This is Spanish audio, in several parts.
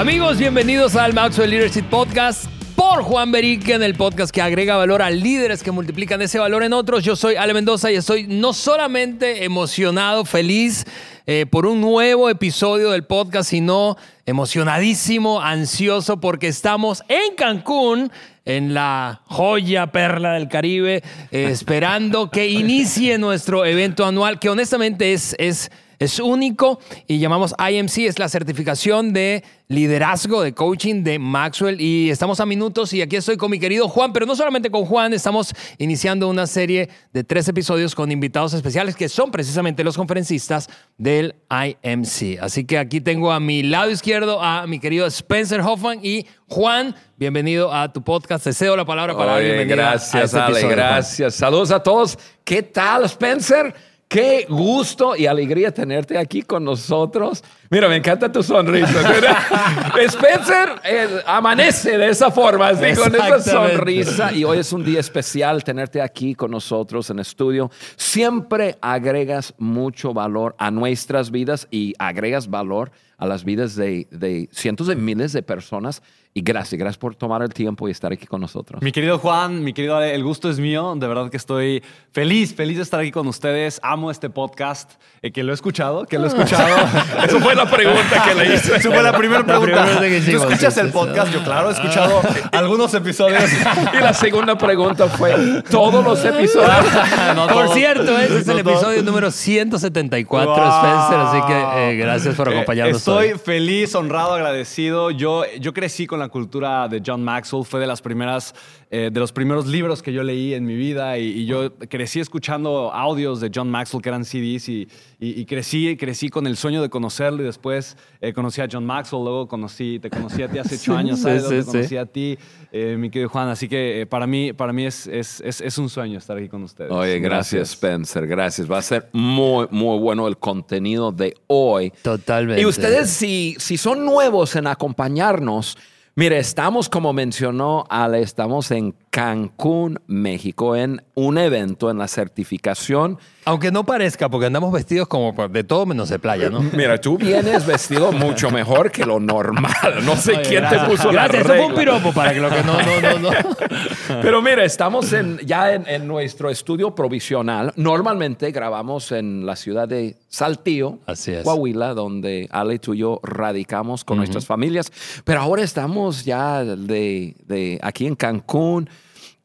Amigos, bienvenidos al Maxwell Leadership Podcast por Juan Berique en el podcast que agrega valor a líderes que multiplican ese valor en otros. Yo soy Ale Mendoza y estoy no solamente emocionado, feliz eh, por un nuevo episodio del podcast, sino emocionadísimo, ansioso porque estamos en Cancún en la joya perla del Caribe, eh, esperando que inicie nuestro evento anual, que honestamente es, es es único y llamamos IMC, es la certificación de liderazgo, de coaching de Maxwell. Y estamos a minutos y aquí estoy con mi querido Juan, pero no solamente con Juan, estamos iniciando una serie de tres episodios con invitados especiales que son precisamente los conferencistas del IMC. Así que aquí tengo a mi lado izquierdo a mi querido Spencer Hoffman y Juan. Bienvenido a tu podcast. Te cedo la palabra para Oye, Gracias, este Ale, gracias. Saludos a todos. ¿Qué tal, Spencer? Qué gusto y alegría tenerte aquí con nosotros. Mira, me encanta tu sonrisa. Spencer eh, amanece de esa forma, así, con esa sonrisa. Y hoy es un día especial tenerte aquí con nosotros en estudio. Siempre agregas mucho valor a nuestras vidas y agregas valor a las vidas de, de cientos de miles de personas y gracias, gracias por tomar el tiempo y estar aquí con nosotros. Mi querido Juan, mi querido Ale, el gusto es mío. De verdad que estoy feliz, feliz de estar aquí con ustedes. Amo este podcast, eh, que lo he escuchado, que lo he escuchado. Eso fue la pregunta que le hice. Eso fue la primera pregunta. ¿Tú escuchas el podcast? Yo, claro, he escuchado algunos episodios. y la segunda pregunta fue, ¿todos los episodios? por cierto, ese es el episodio número 174, Spencer, así que eh, gracias por eh, acompañarnos. estoy feliz, honrado, agradecido. Yo, yo crecí con la cultura de John Maxwell. Fue de las primeras, eh, de los primeros libros que yo leí en mi vida y, yo crecí escuchando audios de John Maxwell que eran CDs y, y, crecí, crecí con el sueño de conocerlo y después eh, conocí a John Maxwell, luego conocí, te conocí a ti hace ocho años, ¿sabes? te conocí a ti, eh, mi querido Juan. Así que para mí, para mí es, es, es, un sueño estar aquí con ustedes. Oye, gracias, Spencer, gracias. Va a ser muy, muy bueno el contenido de hoy. Totalmente. Y ustedes, si, si son nuevos en acompañarnos, Mire, estamos, como mencionó Ale, estamos en Cancún, México, en un evento, en la certificación. Aunque no parezca, porque andamos vestidos como de todo menos de playa, ¿no? Mira, tú vienes vestido mucho mejor que lo normal. No sé quién te puso la regla. Eso fue un piropo para que lo que no, no, no, no. Pero mira, estamos en, ya en, nuestro estudio provisional. Normalmente grabamos en la ciudad de Saltillo, Coahuila, donde Ale y tú y yo radicamos con nuestras familias. Pero ahora estamos ya de, de aquí en Cancún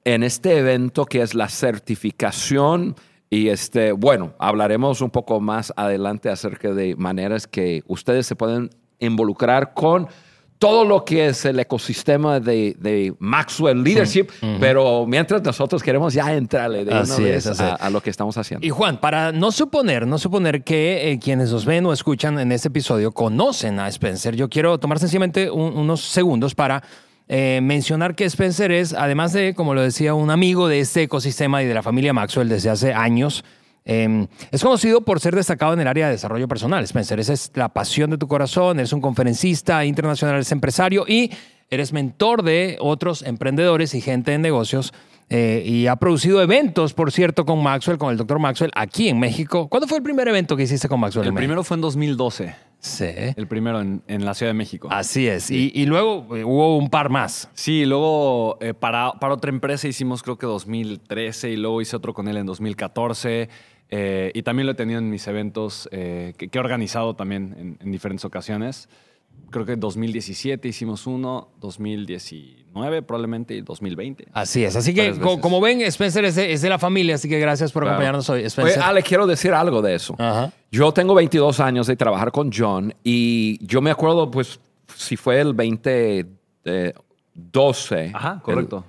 en este evento que es la certificación. Y este, bueno, hablaremos un poco más adelante acerca de maneras que ustedes se pueden involucrar con todo lo que es el ecosistema de, Maxwell Leadership, pero mientras nosotros queremos ya entrarle de una vez a, lo que estamos haciendo. Y Juan, para no suponer, no suponer que eh, quienes nos ven o escuchan en este episodio conocen a Spencer, yo quiero tomar sencillamente unos segundos para eh, mencionar que Spencer es, además de, como lo decía, un amigo de este ecosistema y de la familia Maxwell desde hace años, em, es conocido por ser destacado en el área de desarrollo personal. Spencer, esa es la pasión de tu corazón, eres un conferencista internacional, eres empresario y eres mentor de otros emprendedores y gente en negocios. Eh, y ha producido eventos, por cierto, con Maxwell, con el doctor Maxwell, aquí en México. ¿Cuándo fue el primer evento que hiciste con Maxwell? El primero fue en 2012. Sí. El primero en, la Ciudad de México. Así es. Y, luego eh, hubo un par más. Sí, luego eh, para, para, otra empresa hicimos creo que 2013 y luego hice otro con él en 2014. Eh, y también lo he tenido en mis eventos que, he organizado también en diferentes ocasiones creo que 2017 hicimos uno, 2019 probablemente y 2020. Así es. Así que, como, ven, Spencer es de, la familia, así que gracias por acompañarnos hoy, Spencer. Ale, quiero decir algo de eso. Yo tengo 22 años de trabajar con John y yo me acuerdo, pues, si fue el 2012. Ajá, correcto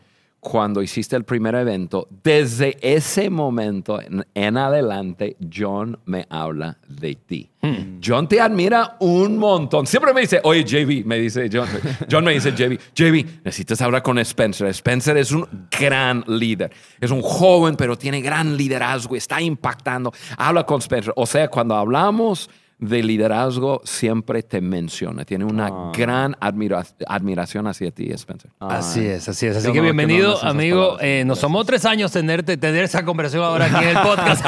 cuando hiciste el primer evento, desde ese momento en, adelante, John me habla de ti. Hmm. John te admira un montón. Siempre me dice, oye, JB, me dice John. John me dice, JB, JB, necesitas hablar con Spencer. Spencer es un gran líder. Es un joven, pero tiene gran liderazgo, está impactando. Habla con Spencer. O sea, cuando hablamos de liderazgo siempre te menciona. Tiene una ah. gran admiración hacia ti, Spencer. Así es, así es. Así que bienvenido, amigo. Eh, nos tomó tres años tenerte, tener esa conversación ahora aquí en el podcast.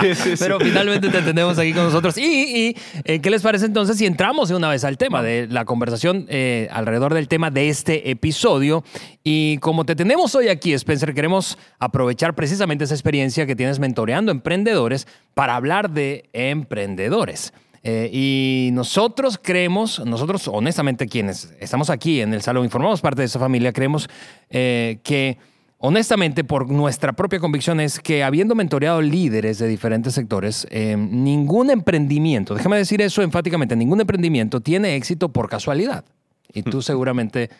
sí, sí, Pero finalmente te tenemos aquí con nosotros. Y, eh, ¿qué les parece entonces si entramos de una vez al tema de la conversación eh, alrededor del tema de este episodio? Y como te tenemos hoy aquí, Spencer, queremos aprovechar precisamente esa experiencia que tienes mentoreando emprendedores para hablar de emprendedores. Eh, y nosotros creemos, nosotros honestamente quienes estamos aquí en el salón y formamos parte de esa familia, creemos eh, que honestamente por nuestra propia convicción es que habiendo mentoreado líderes de diferentes sectores, eh, ningún emprendimiento, déjame decir eso enfáticamente, ningún emprendimiento tiene éxito por casualidad. Y tú seguramente...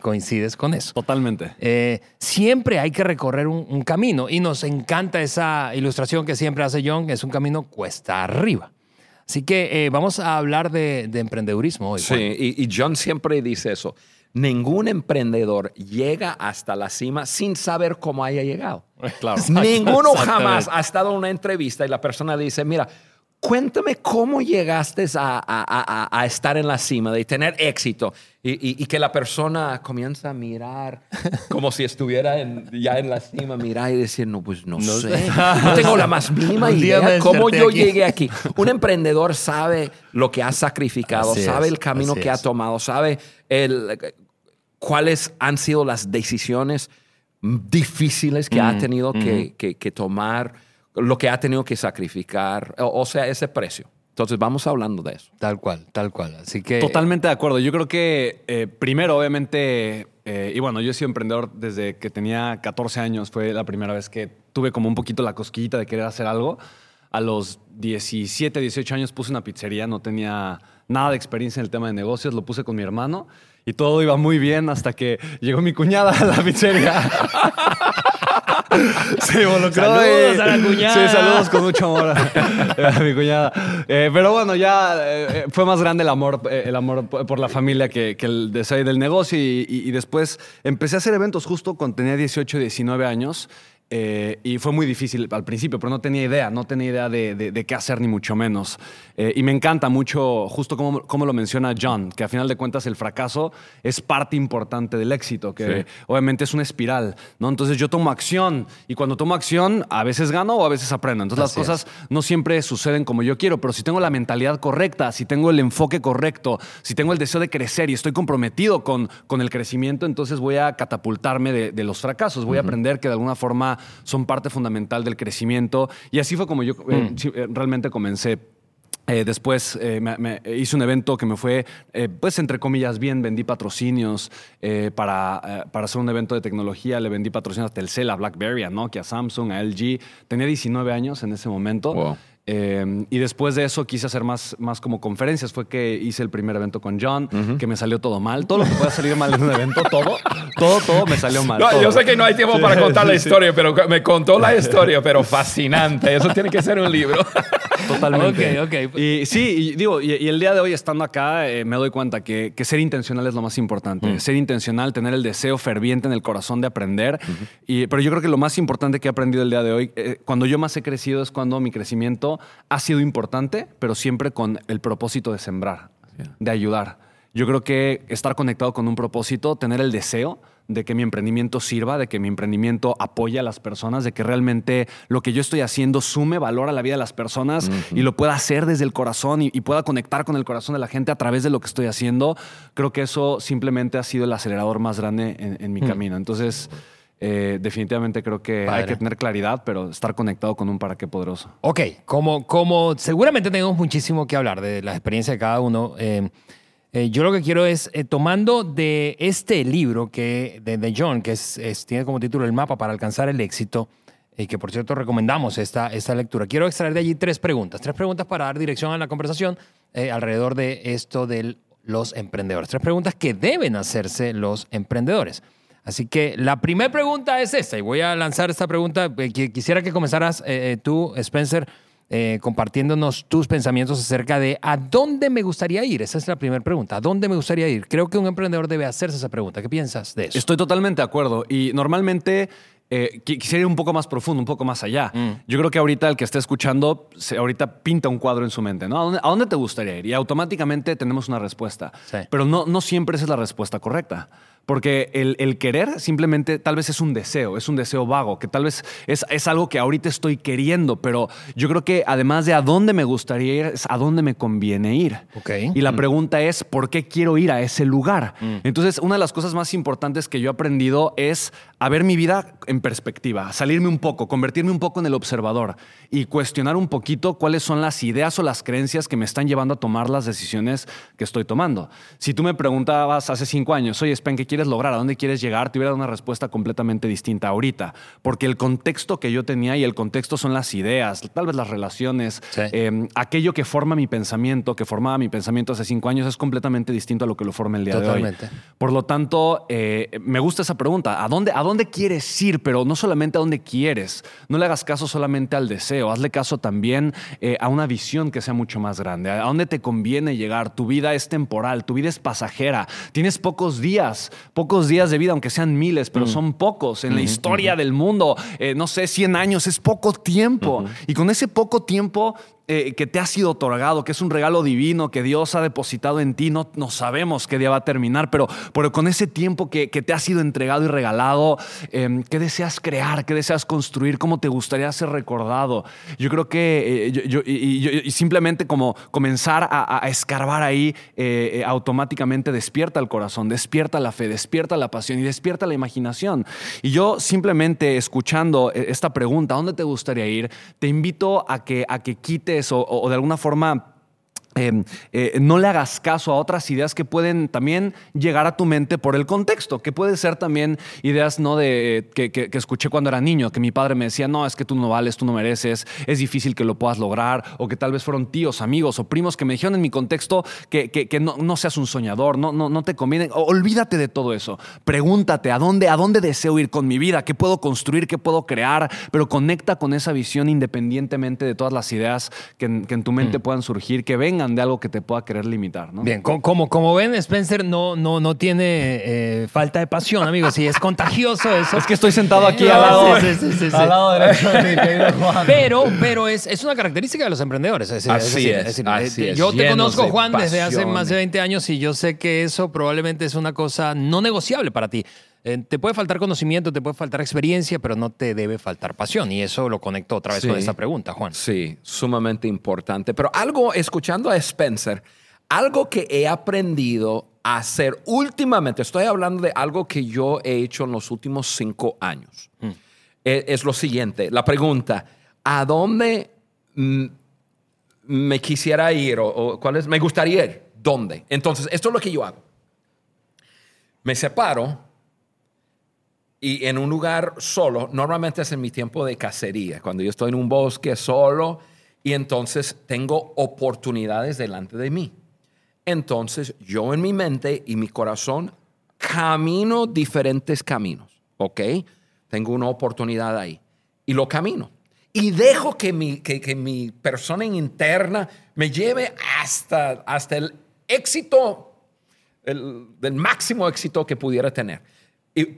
coincides con eso. Totalmente. siempre hay que recorrer un, un, camino y nos encanta esa ilustración que siempre hace John, que es un camino cuesta arriba. Así que eh, vamos a hablar de, de emprendedurismo hoy. Sí, y, John siempre dice eso. Ningún emprendedor llega hasta la cima sin saber cómo haya llegado. Claro. Ninguno jamás ha estado en una entrevista y la persona dice, mira, cuéntame cómo llegaste a, estar en la cima, de tener éxito y, que la persona comienza a mirar como si estuviera ya en la cima, mirar y decir, no, pues no, sé, no tengo la más mínima idea cómo yo llegué aquí. Un emprendedor sabe lo que ha sacrificado, sabe el camino que ha tomado, sabe cuáles han sido las decisiones difíciles que ha mm, tenido que tomar lo que ha tenido que sacrificar, o, sea, ese precio. Entonces vamos hablando de eso. Tal cual, tal cual. Así que... Totalmente de acuerdo. Yo creo que eh, primero, obviamente, eh, y bueno, yo he sido emprendedor desde que tenía 14 años. Fue la primera vez que tuve como un poquito la cosquillita de querer hacer algo. A los 17, 18 años puse una pizzería, no tenía nada de experiencia en el tema de negocios, lo puse con mi hermano y todo iba muy bien hasta que llegó mi cuñada a la pizzería. Se Saludos a la cuñada. Sí, saludos con mucho amor a, mi cuñada. Eh, pero bueno, ya eh, fue más grande el amor, eh, el amor por la familia que, el deseo del negocio. Y, y, después empecé a hacer eventos justo cuando tenía 18, 19 años. Eh, y fue muy difícil al principio, pero no tenía idea, no tenía idea de, qué hacer ni mucho menos. Eh, y me encanta mucho, justo como, como, lo menciona John, que a final de cuentas el fracaso es parte importante del éxito, que obviamente es una espiral, ¿no? Entonces yo tomo acción y cuando tomo acción a veces gano o a veces aprendo. Entonces las cosas no siempre suceden como yo quiero, pero si tengo la mentalidad correcta, si tengo el enfoque correcto, si tengo el deseo de crecer y estoy comprometido con, con el crecimiento, entonces voy a catapultarme de, los fracasos, voy a aprender que de alguna forma son parte fundamental del crecimiento. Y así fue como yo eh, mm. eh, realmente comencé. Eh, después me, hice un evento que me fue, pues entre comillas, bien. Vendí patrocinios para, para hacer un evento de tecnología. Le vendí patrocinios a Telcel, a BlackBerry, a Nokia, a Samsung, a LG. Tenía 19 años en ese momento. Em, y después de eso quise hacer más, más como conferencias. Fue que hice el primer evento con John, que me salió todo mal. Todo lo que pueda salir mal en un evento, todo, todo, todo me salió mal. yo sé que no hay tiempo para contar la historia, pero me contó la historia, pero fascinante. Eso tiene que ser un libro. Totalmente. Ok, ok. Y sí, y digo, y, el día de hoy estando acá, eh, me doy cuenta que, que, ser intencional es lo más importante. Mm. Ser intencional, tener el deseo ferviente en el corazón de aprender. y, pero yo creo que lo más importante que he aprendido el día de hoy, eh, cuando yo más he crecido, es cuando mi crecimiento ha sido importante, pero siempre con el propósito de sembrar, de ayudar. Yo creo que estar conectado con un propósito, tener el deseo de que mi emprendimiento sirva, de que mi emprendimiento apoye a las personas, de que realmente lo que yo estoy haciendo sume valor a la vida de las personas y lo pueda hacer desde el corazón y, pueda conectar con el corazón de la gente a través de lo que estoy haciendo, creo que eso simplemente ha sido el acelerador más grande en, mi mm. camino. Entonces... Eh, definitivamente creo que hay que tener claridad, pero estar conectado con un para qué poderoso. Ok, como, como seguramente tenemos muchísimo que hablar de la experiencia de cada uno. Eh, eh, yo lo que quiero es, tomando de este libro que, de, John, que tiene como título El mapa para alcanzar el éxito, y que por cierto recomendamos esta, esta lectura, quiero extraer de allí tres preguntas, tres preguntas para dar dirección a la conversación alrededor de esto de los emprendedores, tres preguntas que deben hacerse los emprendedores. Así que la primera pregunta es esta, y voy a lanzar esta pregunta. Eh, quisiera que comenzaras eh, eh, tú, Spencer, compartiéndonos tus pensamientos acerca de a dónde me gustaría ir. Esa es la primera pregunta. ¿A dónde me gustaría ir? Creo que un emprendedor debe hacerse esa pregunta. ¿Qué piensas de eso? Estoy totalmente de acuerdo. Y normalmente eh, quisiera ir un poco más profundo, un poco más allá. Mm. Yo creo que ahorita el que esté escuchando, se, ahorita pinta un cuadro en su mente, ¿no? ¿A dónde, te gustaría ir? Y automáticamente tenemos una respuesta. Pero no, no siempre esa es la respuesta correcta. Porque el, querer simplemente tal vez es un deseo, es un deseo vago, que tal vez es, es, algo que ahorita estoy queriendo, pero yo creo que además de a dónde me gustaría ir, es a dónde me conviene ir. Okay. Y la mm. pregunta es, ¿por qué quiero ir a ese lugar? Mm. Entonces, una de las cosas más importantes que yo he aprendido es a ver mi vida en perspectiva, salirme un poco, convertirme un poco en el observador y cuestionar un poquito cuáles son las ideas o las creencias que me están llevando a tomar las decisiones que estoy tomando. Si tú me preguntabas hace cinco años, oye, Spen, ¿qué quieres lograr? ¿A dónde quieres llegar? Te hubiera dado una respuesta completamente distinta ahorita, porque el contexto que yo tenía y el contexto son las ideas, tal vez las relaciones, em, aquello que forma mi pensamiento, que formaba mi pensamiento hace cinco años, es completamente distinto a lo que lo forma el día de hoy. Por lo tanto, eh, me gusta esa pregunta. ¿A dónde, ¿A dónde quieres ir? Pero no solamente a dónde quieres. No le hagas caso solamente al deseo, hazle caso también eh, a una visión que sea mucho más grande. ¿A dónde te conviene llegar? Tu vida es temporal, tu vida es pasajera. Tienes pocos días, pocos días de vida, aunque sean miles, pero mm. son pocos. En la historia del mundo, eh, no sé, 100 años es poco tiempo. Y con ese poco tiempo eh, que te ha sido otorgado, que es un regalo divino que Dios ha depositado en ti. No, no sabemos qué día va a terminar, pero, pero con ese tiempo que, te ha sido entregado y regalado, em, ¿qué deseas crear? ¿Qué deseas construir? ¿Cómo te gustaría ser recordado? Yo creo que eh, yo, y, simplemente como comenzar a, escarbar ahí, eh, automáticamente despierta el corazón, despierta la fe, despierta la pasión y despierta la imaginación. Y yo simplemente escuchando esta pregunta, ¿a dónde te gustaría ir? Te invito a que, a que quites o, de alguna forma Em, eh, no le hagas caso a otras ideas que pueden también llegar a tu mente por el contexto, que puede ser también ideas no de que, escuché cuando era niño, que mi padre me decía, no, es que tú no vales, tú no mereces, es difícil que lo puedas lograr, o que tal vez fueron tíos, amigos o primos que me dijeron en mi contexto que, no, seas un soñador, no, no, no te conviene. Olvídate de todo eso. Pregúntate a dónde, a dónde deseo ir con mi vida, qué puedo construir, qué puedo crear, pero conecta con esa visión independientemente de todas las ideas que en, tu mente mm. puedan surgir, que vengan de algo que te pueda querer limitar, ¿no? Bien, como, como ven, Spencer no, no, no tiene eh, falta de pasión, amigos. Y es contagioso eso. Es que estoy sentado aquí al lado, al lado derecho de mi querido Juan. Pero, pero es, es una característica de los emprendedores. así, es, eh, Yo te conozco, Juan, desde hace más de 20 años y yo sé que eso probablemente es una cosa no negociable para ti. Eh, te puede faltar conocimiento, te puede faltar experiencia, pero no te debe faltar pasión. Y eso lo conecto otra vez con esta pregunta, Juan. Sí, sumamente importante. Pero algo, escuchando a Spencer, algo que he aprendido a hacer últimamente, estoy hablando de algo que yo he hecho en los últimos cinco años, mm. e, es, lo siguiente, la pregunta, ¿a dónde me quisiera ir o, o cuál es, me gustaría ir? ¿Dónde? Entonces, esto es lo que yo hago. Me separo y en un lugar solo, normalmente es en mi tiempo de cacería, cuando yo estoy en un bosque solo y entonces tengo oportunidades delante de mí. Entonces yo en mi mente y mi corazón camino diferentes caminos, ¿ok? Tengo una oportunidad ahí y lo camino. Y dejo que mi, que, mi persona interna me lleve hasta, hasta el éxito, el, el máximo éxito que pudiera tener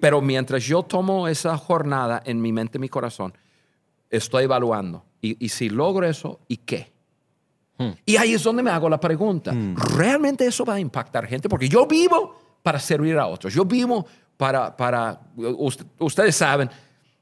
pero mientras yo tomo esa jornada en mi mente y mi corazón, estoy evaluando. Y, si logro eso, ¿y qué? Hmm. Y ahí es donde me hago la pregunta. Hmm. ¿Realmente eso va a impactar gente? Porque yo vivo para servir a otros. Yo vivo para, para ustedes saben,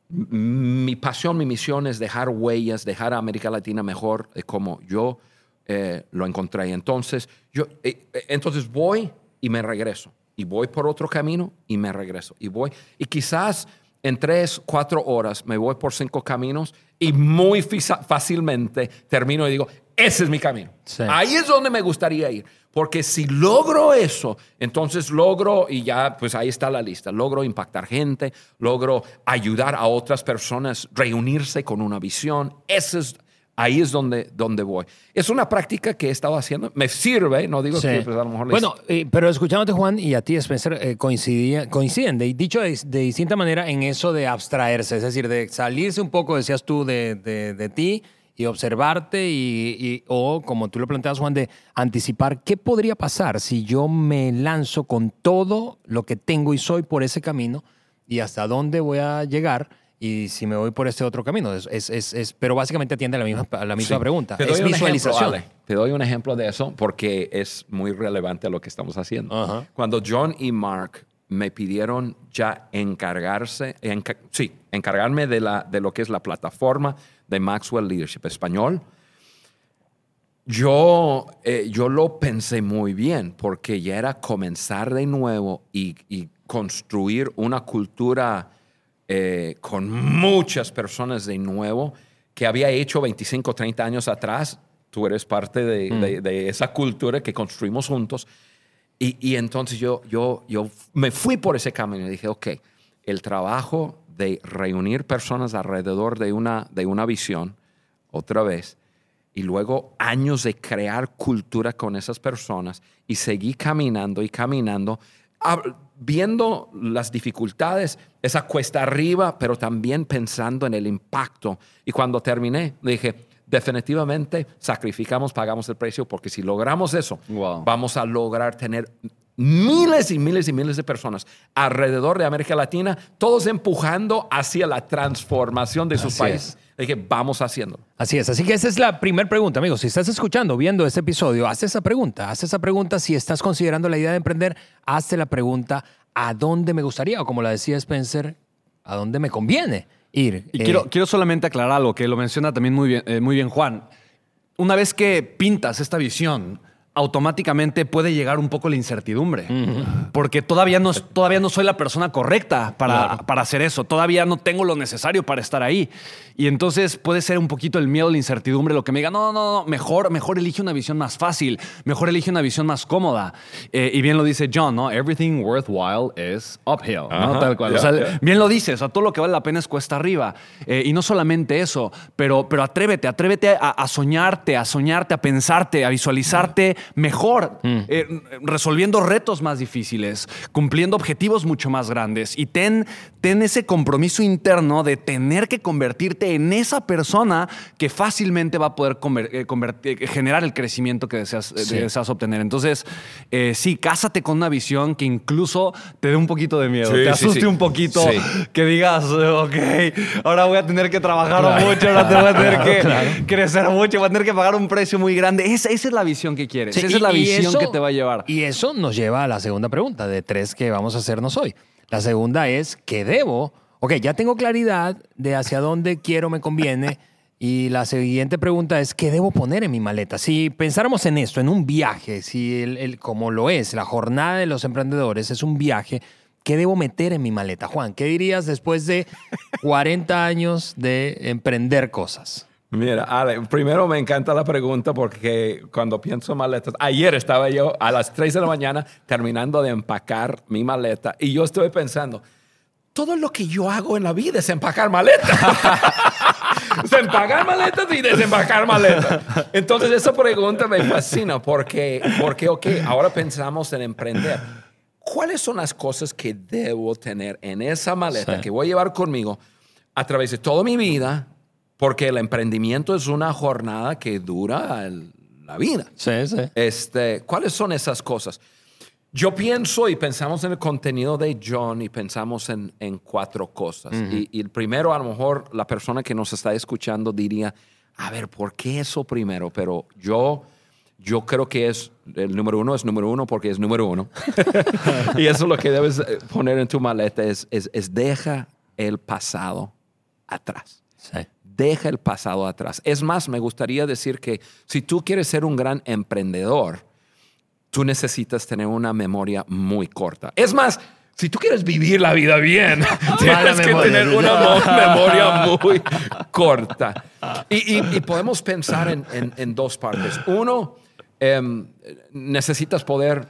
mi pasión, mi misión es dejar huellas, dejar a América Latina mejor como yo eh, lo encontré. Entonces, yo, eh, eh, entonces voy y me regreso y voy por otro camino y me regreso. Y voy. Y quizás en tres, cuatro horas me voy por cinco caminos y muy fácilmente termino y digo, ese es mi camino. Ahí es donde me gustaría ir. Porque si logro eso, entonces logro, y ya pues ahí está la lista, logro impactar gente, logro ayudar a otras personas, reunirse con una visión. Ese es Ahí es donde, donde voy. Es una práctica que he estado haciendo. Me sirve, no digo que pues, a lo mejor... Bueno, eh, pero escuchándote, Juan, y a ti, Spencer, eh, coinciden, de, dicho de, distinta manera, en eso de abstraerse, es decir, de salirse un poco, decías tú, de, de, ti y observarte y, o, como tú lo planteas, Juan, de anticipar qué podría pasar si yo me lanzo con todo lo que tengo y soy por ese camino y hasta dónde voy a llegar y si me voy por este otro camino. Es, es, es, pero básicamente atiende a la misma, la misma pregunta. es visualización. Te doy un ejemplo de eso porque es muy relevante a lo que estamos haciendo. Cuando John y Mark me pidieron ya encargarse, sí, encargarme de, la, de lo que es la plataforma de Maxwell Leadership Español, yo, eh, yo lo pensé muy bien porque ya era comenzar de nuevo y, y construir una cultura eh, con muchas personas de nuevo que había hecho 25, 30 años atrás. Tú eres parte de, mm. esa cultura que construimos juntos. Y, entonces yo, yo, yo me fui por ese camino y dije, ok, el trabajo de reunir personas alrededor de una, de una visión, otra vez, y luego años de crear cultura con esas personas y seguí caminando y caminando viendo las dificultades, esa cuesta arriba, pero también pensando en el impacto. Y cuando terminé, dije, definitivamente sacrificamos, pagamos el precio, porque si logramos eso, vamos a lograr tener miles y miles y miles de personas alrededor de América Latina, todos empujando hacia la transformación de sus países. Dije, vamos haciéndolo. Así es. Así que esa es la primera pregunta, amigos. Si estás escuchando, viendo este episodio, haz esa pregunta. Haz esa pregunta. Si estás considerando la idea de emprender, hazte la pregunta, ¿a dónde me gustaría? O como la decía Spencer, ¿a dónde me conviene ir? Y quiero, eh, quiero solamente aclarar algo que lo menciona también muy bien, eh, muy bien Juan. Una vez que pintas esta visión, automáticamente puede llegar un poco la incertidumbre. Porque todavía no, todavía no soy la persona correcta para, para, hacer eso. Todavía no tengo lo necesario para estar ahí. Y entonces puede ser un poquito el miedo, la incertidumbre, lo que me diga, no, no, no, mejor, mejor elige una visión más fácil, mejor elige una visión más cómoda. Eh, y bien lo dice John, ¿no? Everything worthwhile is uphill, ¿no? Tal cual. o sea, bien lo dices, o todo lo que vale la pena es cuesta arriba. Eh, y no solamente eso, pero, pero atrévete, atrévete a, soñarte, a soñarte, a pensarte, a visualizarte mejor, mm. eh, resolviendo retos más difíciles, cumpliendo objetivos mucho más grandes. Y ten, ten ese compromiso interno de tener que convertirte en esa persona que fácilmente va a poder eh, eh, generar el crecimiento que deseas, deseas obtener. Entonces, sí, cásate con una visión que incluso te dé un poquito de miedo, te asuste un poquito, que digas, ok, ahora voy a tener que trabajar mucho, ahora te voy a tener que crecer mucho, voy a tener que pagar un precio muy grande. Esa, esa es la visión que quieres, esa es la visión que te va a llevar. Y eso nos lleva a la segunda pregunta de tres que vamos a hacernos hoy. La segunda es, ¿qué debo? ok, ya tengo claridad de hacia dónde quiero, me conviene. Y la siguiente pregunta es, ¿qué debo poner en mi maleta? Si pensáramos en esto, en un viaje, si el, como lo es, la jornada de los emprendedores es un viaje, ¿qué debo meter en mi maleta? Juan, ¿qué dirías después de 40 años de emprender cosas? Mira, Ale, primero me encanta la pregunta porque cuando pienso maletas, ayer estaba yo a las 3 de la mañana terminando de empacar mi maleta y yo estoy pensando, todo lo que yo hago en la vida es empacar maletas. empacar maletas y desempacar maletas. Entonces, esa pregunta me fascina porque, porque, ok, ahora pensamos en emprender. ¿Cuáles son las cosas que debo tener en esa maleta que voy a llevar conmigo a través de toda mi vida? Porque el emprendimiento es una jornada que dura la vida. Sí, sí. Este, ¿Cuáles son esas cosas? Yo pienso y pensamos en el contenido de John y pensamos en, cuatro cosas. y, el primero, a lo mejor la persona que nos está escuchando diría, a ver, ¿por qué eso primero? Pero yo, yo creo que es, el número uno es número uno porque es número uno. y eso es lo que debes eh, poner en tu maleta, es, es, deja el pasado atrás. Deja el pasado atrás. Es más, me gustaría decir que si tú quieres ser un gran emprendedor, tú necesitas tener una memoria muy corta. Es más, si tú quieres vivir la vida bien, tienes que tener una memoria muy corta. Y, podemos pensar en, dos partes. Uno, em, necesitas poder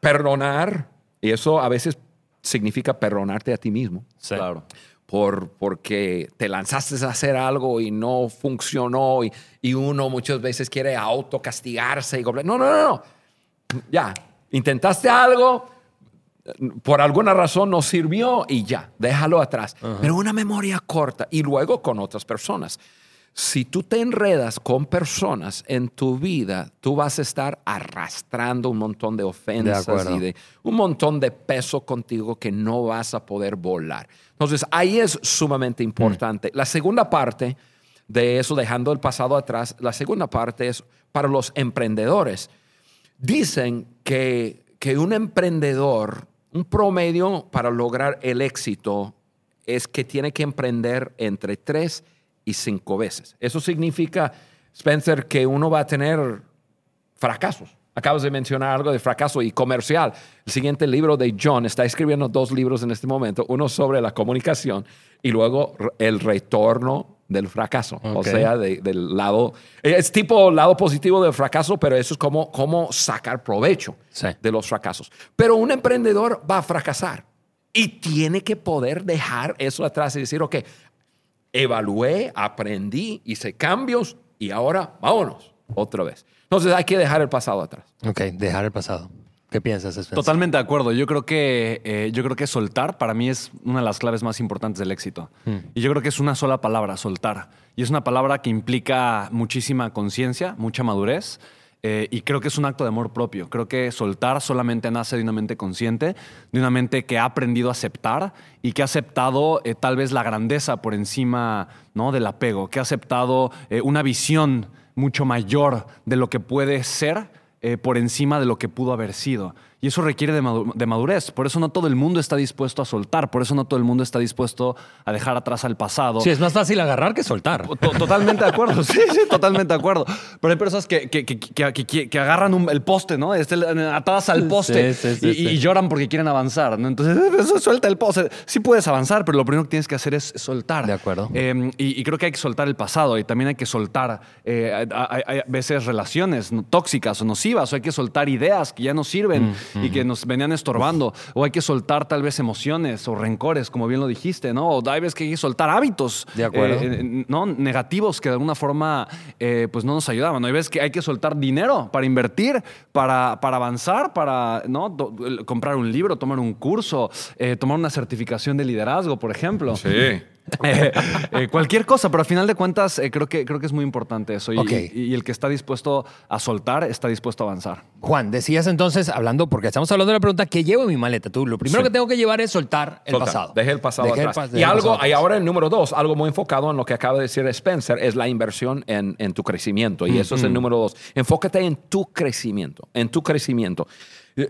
perdonar, y eso a veces significa perdonarte a ti mismo. Claro. Por, porque te lanzaste a hacer algo y no funcionó y, y uno muchas veces quiere autocastigarse y no, no, no, no ya, intentaste algo, por alguna razón no sirvió y ya, déjalo atrás. Pero una memoria corta y luego con otras personas. Si tú te enredas con personas en tu vida, tú vas a estar arrastrando un montón de ofensas y de un montón de peso contigo que no vas a poder volar. Entonces, ahí es sumamente importante. La segunda parte de eso, dejando el pasado atrás, la segunda parte es para los emprendedores. Dicen que, que un emprendedor, un promedio para lograr el éxito es que tiene que emprender entre tres y cinco veces. Eso significa, Spencer, que uno va a tener fracasos. Acabas de mencionar algo de fracaso y comercial. El siguiente libro de John está escribiendo dos libros en este momento, uno sobre la comunicación y luego el retorno del fracaso. O sea, del lado, es tipo lado positivo del fracaso, pero eso es como, como sacar provecho de los fracasos. Pero un emprendedor va a fracasar y tiene que poder dejar eso atrás y decir, ok, evalué, aprendí, hice cambios y ahora vámonos otra vez. Entonces hay que dejar el pasado atrás. Ok, dejar el pasado. ¿Qué piensas, Spencer? Totalmente de acuerdo. Yo creo que eh, yo creo que soltar para mí es una de las claves más importantes del éxito. Hmm. Y yo creo que es una sola palabra, soltar. Y es una palabra que implica muchísima conciencia, mucha madurez eh, y creo que es un acto de amor propio. Creo que soltar solamente nace de una mente consciente, de una mente que ha aprendido a aceptar y que ha aceptado eh, tal vez la grandeza por encima ¿no? del apego, que ha aceptado eh, una visión mucho mayor de lo que puede ser por encima de lo que pudo haber sido. Y eso requiere de, madurez. Por eso no todo el mundo está dispuesto a soltar. Por eso no todo el mundo está dispuesto a dejar atrás al pasado. Sí, es más fácil agarrar que soltar. totalmente de acuerdo. Sí, sí, totalmente de acuerdo. Pero hay personas que, que, que, agarran el poste, ¿no? Este, atadas al poste y, lloran porque quieren avanzar. ¿no? Entonces, eso suelta el poste. Sí puedes avanzar, pero lo primero que tienes que hacer es soltar. De acuerdo. Em, y, creo que hay que soltar el pasado y también hay que soltar eh, a veces relaciones tóxicas o nocivas o hay que soltar ideas que ya no sirven. Y que nos venían estorbando. O hay que soltar tal vez emociones o rencores, como bien lo dijiste, ¿no? O tal vez que hay que soltar hábitos de acuerdo. Eh, ¿no? negativos que de alguna forma eh, pues no nos ayudaban. ¿no? Hay veces que hay que soltar dinero para invertir, para, para avanzar, para ¿no? comprar un libro, tomar un curso, eh, tomar una certificación de liderazgo, por ejemplo. Sí. Eh, eh, cualquier cosa, pero al final de cuentas eh, creo, que, creo que es muy importante eso. Y, el que está dispuesto a soltar está dispuesto a avanzar. Juan, decías entonces, hablando, porque estamos hablando de la pregunta, ¿qué llevo en mi maleta? Tú, lo primero que tengo que llevar es soltar el pasado. Deje el pasado atrás. y algo, y ahora el número dos, algo muy enfocado en lo que acaba de decir Spencer, es la inversión en, tu crecimiento. Y eso es el número dos. Enfócate en tu crecimiento, en tu crecimiento.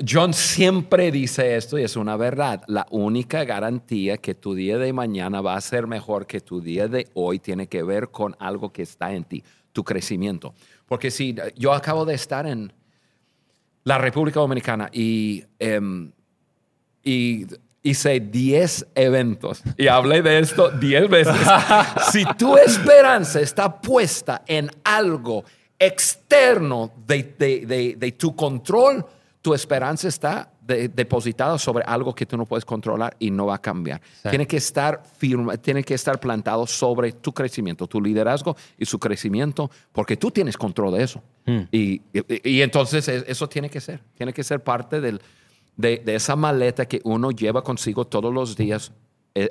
John siempre dice esto y es una verdad. La única garantía que tu día de mañana va a ser mejor que tu día de hoy tiene que ver con algo que está en ti, tu crecimiento. Porque si yo acabo de estar en la República Dominicana y, em, y hice 10 eventos y hablé de esto 10 veces. si tu esperanza está puesta en algo externo de, de tu control, tu esperanza está depositada sobre algo que tú no puedes controlar y no va a cambiar. Tiene que estar firme, tiene que estar plantado sobre tu crecimiento, tu liderazgo y su crecimiento, porque tú tienes control de eso. Hmm. Y, entonces eso tiene que ser, tiene que ser parte del, de, de esa maleta que uno lleva consigo todos los días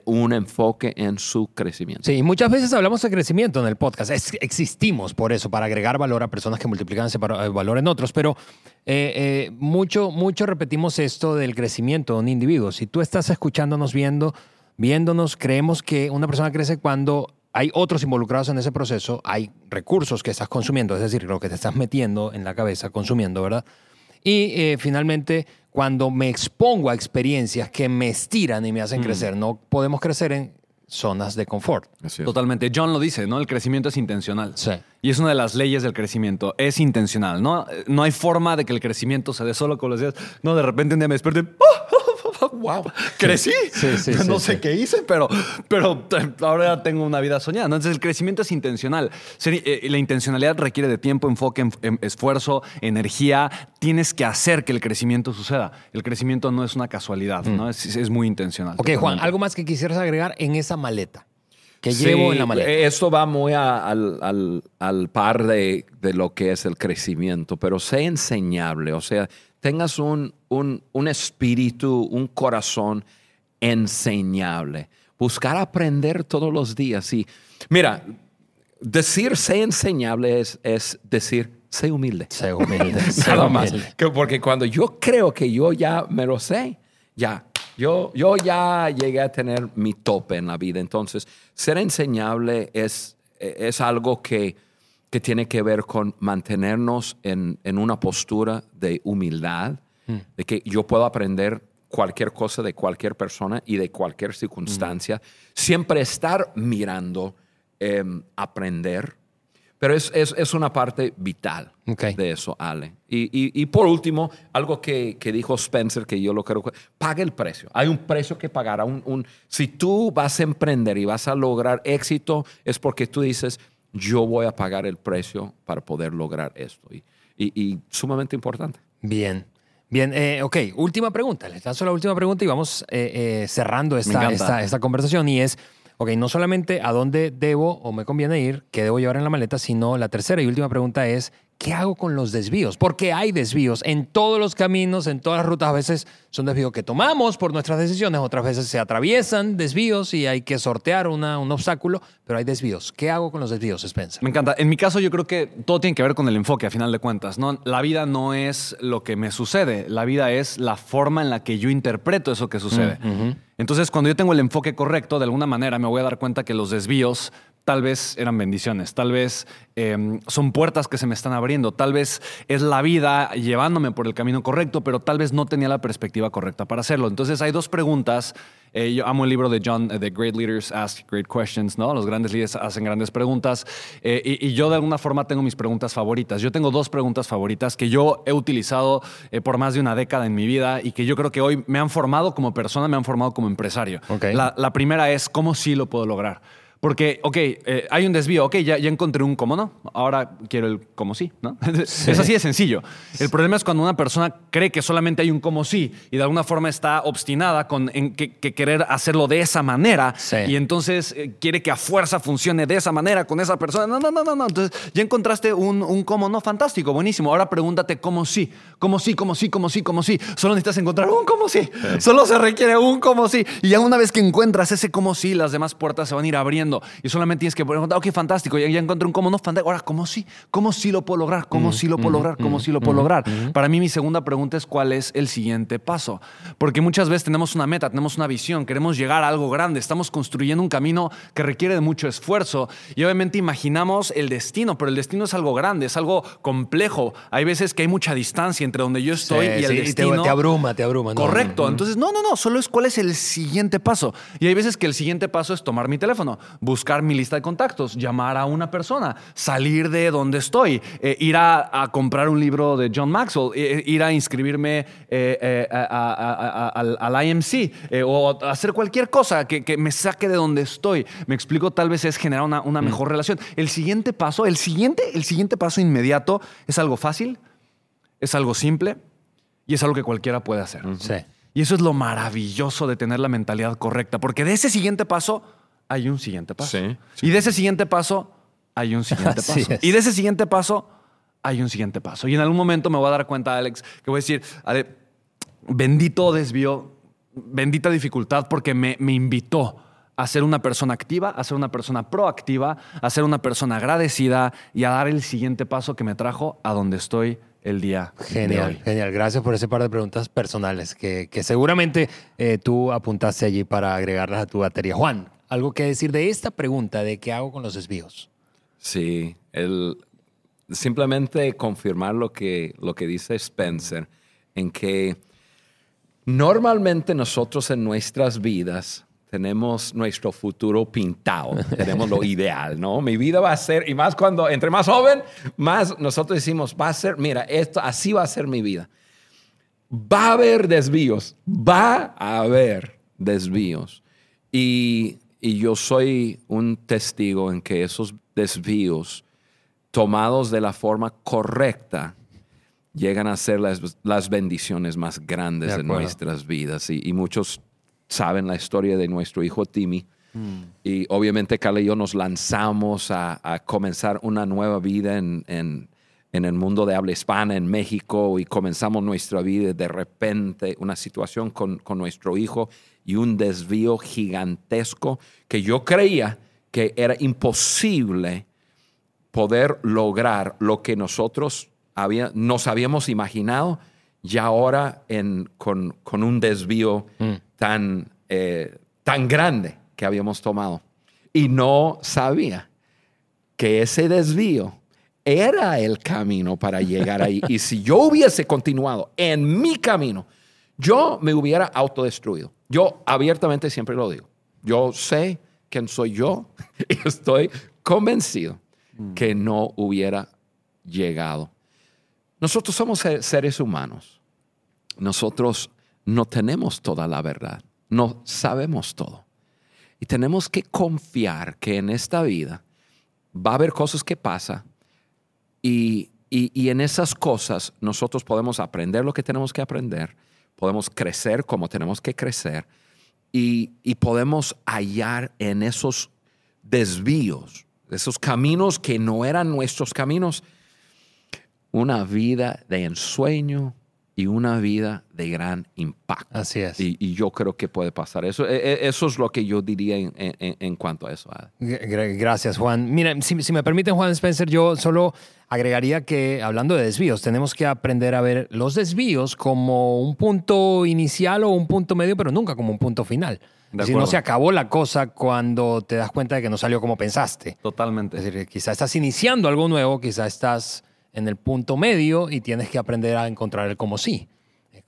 un enfoque en su crecimiento. Sí, muchas veces hablamos de crecimiento en el podcast. existimos por eso, para agregar valor a personas que multiplican ese eh, valor en otros, pero eh, mucho, mucho repetimos esto del crecimiento de un individuo. Si tú estás escuchándonos, viendo, viéndonos, creemos que una persona crece cuando hay otros involucrados en ese proceso, hay recursos que estás consumiendo, es decir, lo que te estás metiendo en la cabeza, consumiendo, ¿verdad? Y finalmente cuando me expongo a experiencias que me estiran y me hacen mm. crecer. No podemos crecer en zonas de confort. Totalmente. John lo dice, ¿no? El crecimiento es intencional. Sí. Y es una de las leyes del crecimiento. Es intencional, ¿no? No hay forma de que el crecimiento se dé solo con los días. No, de repente un día me despierto wow, crecí. no sé qué hice, pero, pero ahora tengo una vida soñada. Entonces el crecimiento es intencional. Eh, la intencionalidad requiere de tiempo, enfoque, esfuerzo, energía. Tienes que hacer que el crecimiento suceda. El crecimiento no es una casualidad, ¿no? Mm. Es, muy intencional. Ok, Juan, ¿algo más que quisieras agregar en esa maleta? que llevo en la maleta. Esto va muy al, par de, de, lo que es el crecimiento, pero sé enseñable. O sea, tengas un, un, espíritu, un corazón enseñable. Buscar aprender todos los días. Y mira, decir sé enseñable es, es decir sé humilde. Sé humilde. Nada más. porque cuando yo creo que yo ya me lo sé, ya, yo, yo ya llegué a tener mi tope en la vida. Entonces, ser enseñable es, es algo que, que tiene que ver con mantenernos en, en una postura de humildad, hmm. de que yo puedo aprender cualquier cosa de cualquier persona y de cualquier circunstancia. Hmm. Siempre estar mirando, em, aprender pero es, es, es una parte vital de eso, Ale. Y, y, por último, algo que, que, dijo Spencer, que yo lo creo, paga el precio. Hay un precio que pagar. Un, un, si tú vas a emprender y vas a lograr éxito, es porque tú dices, yo voy a pagar el precio para poder lograr esto. Y, y sumamente importante. Bien. Bien, eh, ok, última pregunta. Les lanzo la última pregunta y vamos eh, eh, cerrando esta, esta, esta conversación. Y es, ok, no solamente a dónde debo o me conviene ir, qué debo llevar en la maleta, sino la tercera y última pregunta es, ¿qué hago con los desvíos? Porque hay desvíos en todos los caminos, en todas las rutas. A veces son desvíos que tomamos por nuestras decisiones, otras veces se atraviesan desvíos y hay que sortear una, un obstáculo, pero hay desvíos. ¿Qué hago con los desvíos, Spencer? Me encanta. En mi caso, yo creo que todo tiene que ver con el enfoque, a final de cuentas. ¿no? La vida no es lo que me sucede, la vida es la forma en la que yo interpreto eso que sucede. Mm, Entonces, cuando yo tengo el enfoque correcto, de alguna manera me voy a dar cuenta que los desvíos tal vez eran bendiciones, tal vez em, son puertas que se me están abriendo, tal vez es la vida llevándome por el camino correcto, pero tal vez no tenía la perspectiva correcta para hacerlo. Entonces hay dos preguntas. Eh, yo amo el libro de John, The Great Leaders Ask Great Questions, ¿no? Los grandes líderes hacen grandes preguntas. Eh, y, yo de alguna forma tengo mis preguntas favoritas. Yo tengo dos preguntas favoritas que yo he utilizado eh, por más de una década en mi vida y que yo creo que hoy me han formado como persona, me han formado como empresario. La, la primera es, ¿cómo sí lo puedo lograr? Porque, ok, eh, hay un desvío, ok, ya, ya encontré un cómo no, ahora quiero el cómo sí, ¿no? Es así de sencillo. El problema es cuando una persona cree que solamente hay un cómo sí y de alguna forma está obstinada con en que, querer hacerlo de esa manera y entonces eh, quiere que a fuerza funcione de esa manera con esa persona. No, no, no, no, no. Entonces ya encontraste un, un cómo no, fantástico, buenísimo. Ahora pregúntate cómo sí, cómo sí, cómo sí, cómo sí, cómo sí. Solo necesitas encontrar un cómo sí. Solo se requiere un cómo sí. Y ya una vez que encuentras ese cómo sí, las demás puertas se van a ir abriendo y solamente tienes que preguntar, ok, fantástico, ya, ya encontré un cómo no, fantástico. Ahora, ¿cómo sí? ¿Cómo sí lo puedo lograr? ¿Cómo mm, sí lo puedo mm, lograr? ¿Cómo mm, sí lo puedo lograr? Para mí, mi segunda pregunta es cuál es el siguiente paso. Porque muchas veces tenemos una meta, tenemos una visión, queremos llegar a algo grande, estamos construyendo un camino que requiere de mucho esfuerzo y obviamente imaginamos el destino, pero el destino es algo grande, es algo complejo. Hay veces que hay mucha distancia entre donde yo estoy y el destino. Te, te, abruma, te abruma. Correcto. Entonces, no, no, no, solo es cuál es el siguiente paso. Y hay veces que el siguiente paso es tomar mi teléfono, buscar mi lista de contactos, llamar a una persona, salir de donde estoy, eh, ir a, comprar un libro de John Maxwell, eh, ir a inscribirme eh, al, IMC o hacer cualquier cosa que, me saque de donde estoy. Me explico, tal vez es generar una, una mm. mejor relación. El siguiente paso, el siguiente, el siguiente paso inmediato es algo fácil, es algo simple y es algo que cualquiera puede hacer. Sí. Y eso es lo maravilloso de tener la mentalidad correcta, porque de ese siguiente paso hay un siguiente paso. Y de ese siguiente paso hay un siguiente paso. Y de ese siguiente paso hay un siguiente paso. Y en algún momento me voy a dar cuenta, Alex, que voy a decir, bendito desvío, bendita dificultad, porque me, me invitó a ser una persona activa, a ser una persona proactiva, a ser una persona agradecida y a dar el siguiente paso que me trajo a donde estoy el día genial, Genial, gracias por ese par de preguntas personales que, que seguramente eh, tú apuntaste allí para agregarlas a tu batería. Juan, ¿algo que decir de esta pregunta de qué hago con los desvíos? Sí, el, simplemente confirmar lo que, lo que dice Spencer, en que normalmente nosotros en nuestras vidas tenemos nuestro futuro pintado, tenemos lo ideal, ¿no? Mi vida va a ser, y más cuando, entre más joven, más nosotros decimos, va a ser, mira, esto, así va a ser mi vida. Va a haber desvíos, va a haber desvíos. Y, yo soy un testigo en que esos desvíos, tomados de la forma correcta, llegan a ser las, bendiciones más grandes de, nuestras vidas. Y, y muchos saben la historia de nuestro hijo Timmy. Mm. Y obviamente Carla y yo nos lanzamos a, comenzar una nueva vida en, el mundo de habla hispana en México y comenzamos nuestra vida de repente una situación con, con nuestro hijo y un desvío gigantesco que yo creía que era imposible poder lograr lo que nosotros había, nos habíamos imaginado, ya ahora en, con, un desvío mm. tan, eh, tan grande que habíamos tomado. Y no sabía que ese desvío era el camino para llegar ahí. y si yo hubiese continuado en mi camino, yo me hubiera autodestruido. Yo abiertamente siempre lo digo. Yo sé quién soy yo y estoy convencido mm. que no hubiera llegado. Nosotros somos seres humanos. Nosotros no tenemos toda la verdad. No sabemos todo. Y tenemos que confiar que en esta vida va a haber cosas que pasan y, y, en esas cosas nosotros podemos aprender lo que tenemos que aprender, podemos crecer como tenemos que crecer y, y podemos hallar en esos desvíos, esos caminos que no eran nuestros caminos, una vida de ensueño, y una vida de gran impacto. Así es. Y, yo creo que puede pasar eso. E, e, eso es lo que yo diría en, cuanto a eso. Gracias, Juan. Mira, si, me permiten, Juan Spencer, yo solo agregaría que, hablando de desvíos, tenemos que aprender a ver los desvíos como un punto inicial o un punto medio, pero nunca como un punto final. Si no se acabó la cosa cuando te das cuenta de que no salió como pensaste. Totalmente. Es decir, quizá estás iniciando algo nuevo, quizá estás en el punto medio y tienes que aprender a encontrar el cómo sí.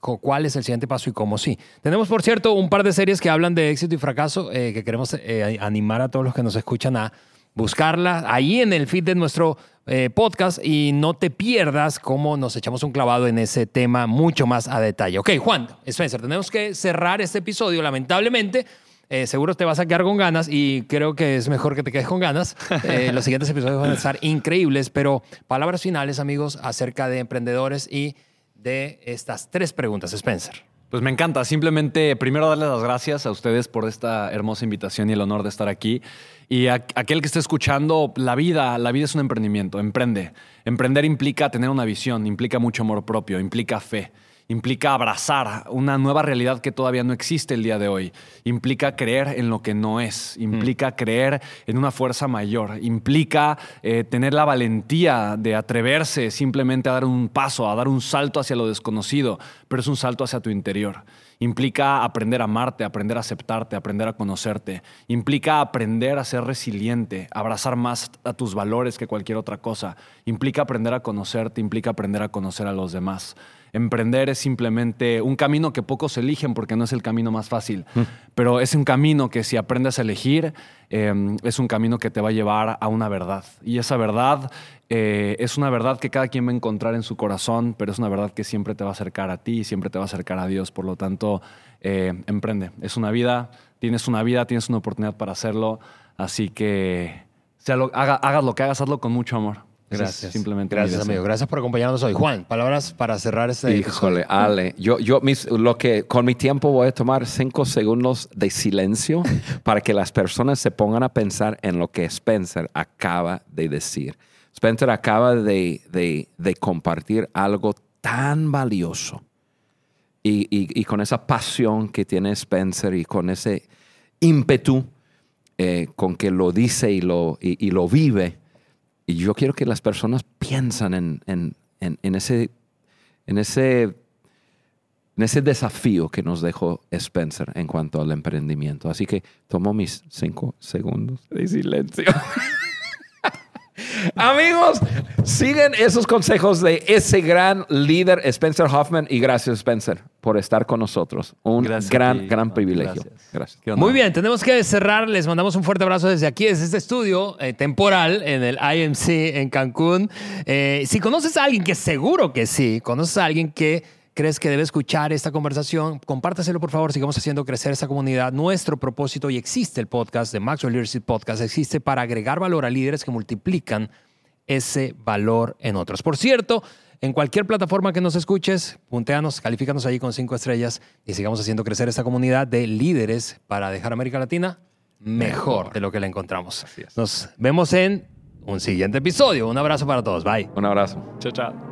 ¿Cuál es el siguiente paso y cómo sí? Tenemos, por cierto, un par de series que hablan de éxito y fracaso eh, que queremos eh, animar a todos los que nos escuchan a buscarla ahí en el feed de nuestro eh, podcast y no te pierdas cómo nos echamos un clavado en ese tema mucho más a detalle. Ok, Juan, Spencer, tenemos que cerrar este episodio, lamentablemente. Eh, seguro te vas a quedar con ganas y creo que es mejor que te quedes con ganas. Eh, los siguientes episodios van a estar increíbles, pero palabras finales, amigos, acerca de emprendedores y de estas tres preguntas, Spencer. Pues me encanta. Simplemente primero darles las gracias a ustedes por esta hermosa invitación y el honor de estar aquí. Y a, aquel que esté escuchando, la vida, la vida es un emprendimiento. Emprende. Emprender implica tener una visión, implica mucho amor propio, implica fe implica abrazar una nueva realidad que todavía no existe el día de hoy, implica creer en lo que no es, implica mm. creer en una fuerza mayor, implica eh, tener la valentía de atreverse simplemente a dar un paso, a dar un salto hacia lo desconocido, pero es un salto hacia tu interior. Implica aprender a amarte, aprender a aceptarte, aprender a conocerte. Implica aprender a ser resiliente, abrazar más a tus valores que cualquier otra cosa. Implica aprender a conocerte, implica aprender a conocer a los demás. Emprender es simplemente un camino que pocos eligen porque no es el camino más fácil, mm. pero es un camino que si aprendes a elegir, em, es un camino que te va a llevar a una verdad. Y esa verdad eh, es una verdad que cada quien va a encontrar en su corazón, pero es una verdad que siempre te va a acercar a ti y siempre te va a acercar a Dios. Por lo tanto, eh, emprende. Es una vida, tienes una vida, tienes una oportunidad para hacerlo, así que sea hagas lo que hagas, hazlo con mucho amor. Gracias. Simplemente. Gracias, amigo. Gracias por acompañarnos hoy. Juan, palabras para cerrar este. Híjole, Ale. Yo, yo lo que con mi tiempo voy a tomar cinco segundos de silencio para que las personas se pongan a pensar en lo que Spencer acaba de decir. Spencer acaba de, de, compartir algo tan valioso. Y, y, con esa pasión que tiene Spencer y con ese ímpetu eh, con que lo dice y lo, y lo vive y yo quiero que las personas piensan en, ese, en, ese, en ese desafío que nos dejó Spencer en cuanto al emprendimiento. Así que tomo mis cinco segundos de silencio. Amigos, siguen esos consejos de ese gran líder Spencer Hoffman y gracias Spencer por estar con nosotros. Un gran, gran privilegio. Gracias. Muy bien, tenemos que cerrar. Les mandamos un fuerte abrazo desde aquí, desde este estudio eh, temporal en el IMC en Cancún. Eh, si conoces a alguien que seguro que sí, conoces a alguien que crees que debe escuchar esta conversación, compártaselo por favor, sigamos haciendo crecer esta comunidad. Nuestro propósito, y existe el podcast de Maxwell Leadership Podcast, existe para agregar valor a líderes que multiplican ese valor en otros. Por cierto, en cualquier plataforma que nos escuches, punteanos, califícanos allí con cinco estrellas y sigamos haciendo crecer esta comunidad de líderes para dejar América Latina mejor, de lo que la encontramos. Nos vemos en un siguiente episodio. Un abrazo para todos. Bye. Un abrazo. Chao, chao.